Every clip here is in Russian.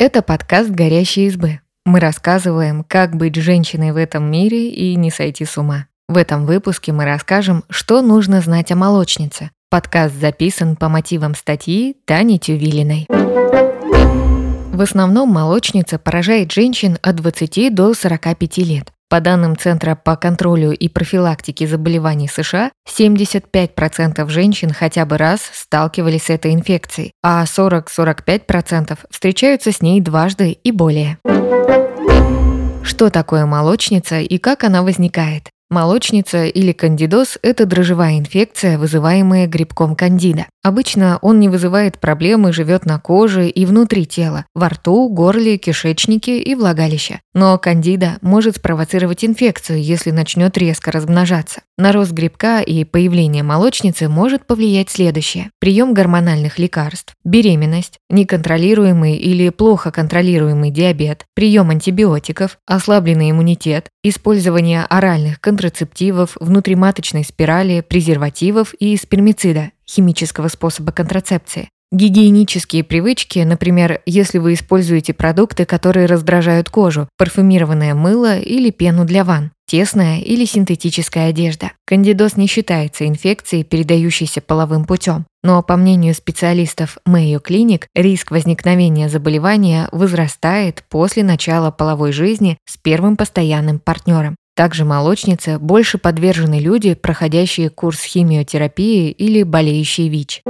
Это подкаст «Горящие избы». Мы рассказываем, как быть женщиной в этом мире и не сойти с ума. В этом выпуске мы расскажем, что нужно знать о молочнице. Подкаст записан по мотивам статьи Тани Тювилиной. В основном молочница поражает женщин от 20 до 45 лет. По данным Центра по контролю и профилактике заболеваний США, 75% женщин хотя бы раз сталкивались с этой инфекцией, а 40-45% встречаются с ней дважды и более. Что такое молочница и как она возникает? Молочница или кандидоз – это дрожжевая инфекция, вызываемая грибком кандида. Обычно он не вызывает проблем и живет на коже и внутри тела, во рту, горле, кишечнике и влагалище. Но кандида может спровоцировать инфекцию, если начнет резко размножаться. На рост грибка и появление молочницы может повлиять следующее. Прием гормональных лекарств, беременность, неконтролируемый или плохо контролируемый диабет, прием антибиотиков, ослабленный иммунитет, использование оральных контрацептивов, внутриматочной спирали, презервативов и спермицида, химического способа контрацепции. Гигиенические привычки, например, если вы используете продукты, которые раздражают кожу, парфюмированное мыло или пену для ванн, тесная или синтетическая одежда. Кандидоз не считается инфекцией, передающейся половым путем. Но, по мнению специалистов Mayo Clinic, риск возникновения заболевания возрастает после начала половой жизни с первым постоянным партнером. Также молочнице больше подвержены люди, проходящие курс химиотерапии или болеющие ВИЧ.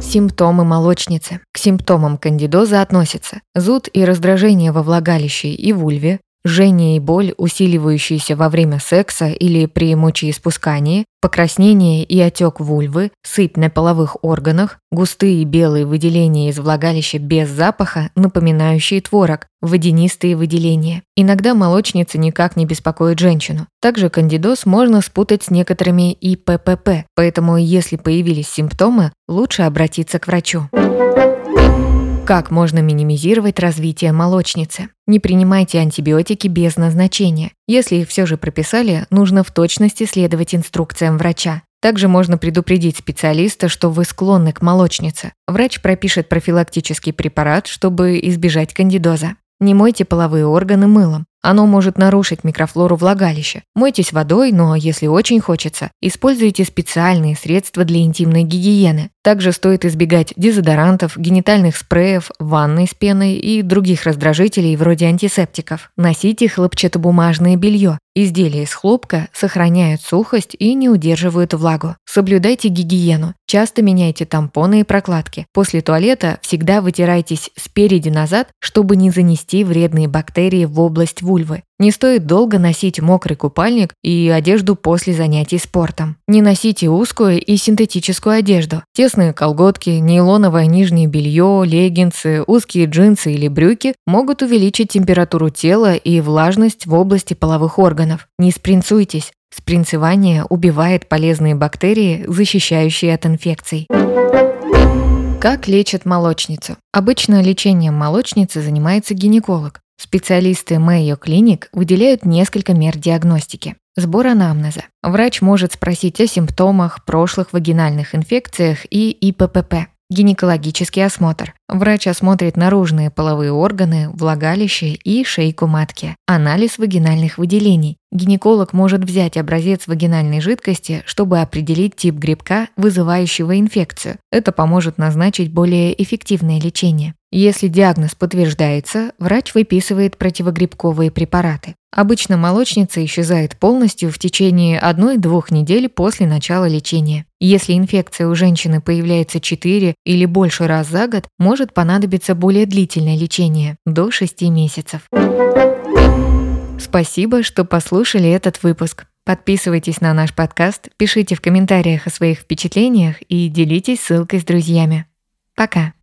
Симптомы молочницы. К симптомам кандидоза относятся зуд и раздражение во влагалище и вульве, жжение и боль, усиливающиеся во время секса или при мочеиспускании, покраснение и отек вульвы, сыпь на половых органах, густые белые выделения из влагалища без запаха, напоминающие творог, водянистые выделения. Иногда молочница никак не беспокоит женщину. Также кандидоз можно спутать с некоторыми ИППП, поэтому если появились симптомы, лучше обратиться к врачу. Как можно минимизировать развитие молочницы? Не принимайте антибиотики без назначения. Если их все же прописали, нужно в точности следовать инструкциям врача. Также можно предупредить специалиста, что вы склонны к молочнице. Врач пропишет профилактический препарат, чтобы избежать кандидоза. Не мойте половые органы мылом. Оно может нарушить микрофлору влагалища. Мойтесь водой, но если очень хочется, используйте специальные средства для интимной гигиены. Также стоит избегать дезодорантов, генитальных спреев, ванной с пеной и других раздражителей вроде антисептиков. Носите хлопчатобумажное белье. Изделия из хлопка сохраняют сухость и не удерживают влагу. Соблюдайте гигиену. Часто меняйте тампоны и прокладки. После туалета всегда вытирайтесь спереди назад, чтобы не занести вредные бактерии в область вульвы. Не стоит долго носить мокрый купальник и одежду после занятий спортом. Не носите узкую и синтетическую одежду. Тесные колготки, нейлоновое нижнее белье, леггинсы, узкие джинсы или брюки могут увеличить температуру тела и влажность в области половых органов. Не спринцуйтесь. Спринцевание убивает полезные бактерии, защищающие от инфекций. Как лечат молочницу? Обычно лечением молочницы занимается гинеколог. Специалисты Mayo Clinic выделяют несколько мер диагностики. Сбор анамнеза. Врач может спросить о симптомах, прошлых вагинальных инфекциях и ИППП. Гинекологический осмотр. Врач осмотрит наружные половые органы, влагалище и шейку матки. Анализ вагинальных выделений. Гинеколог может взять образец вагинальной жидкости, чтобы определить тип грибка, вызывающего инфекцию. Это поможет назначить более эффективное лечение. Если диагноз подтверждается, врач выписывает противогрибковые препараты. Обычно молочница исчезает полностью в течение 1-2 недель после начала лечения. Если инфекция у женщины появляется 4 или больше раз за год, может понадобиться более длительное лечение – до 6 месяцев. Спасибо, что послушали этот выпуск. Подписывайтесь на наш подкаст, пишите в комментариях о своих впечатлениях и делитесь ссылкой с друзьями. Пока!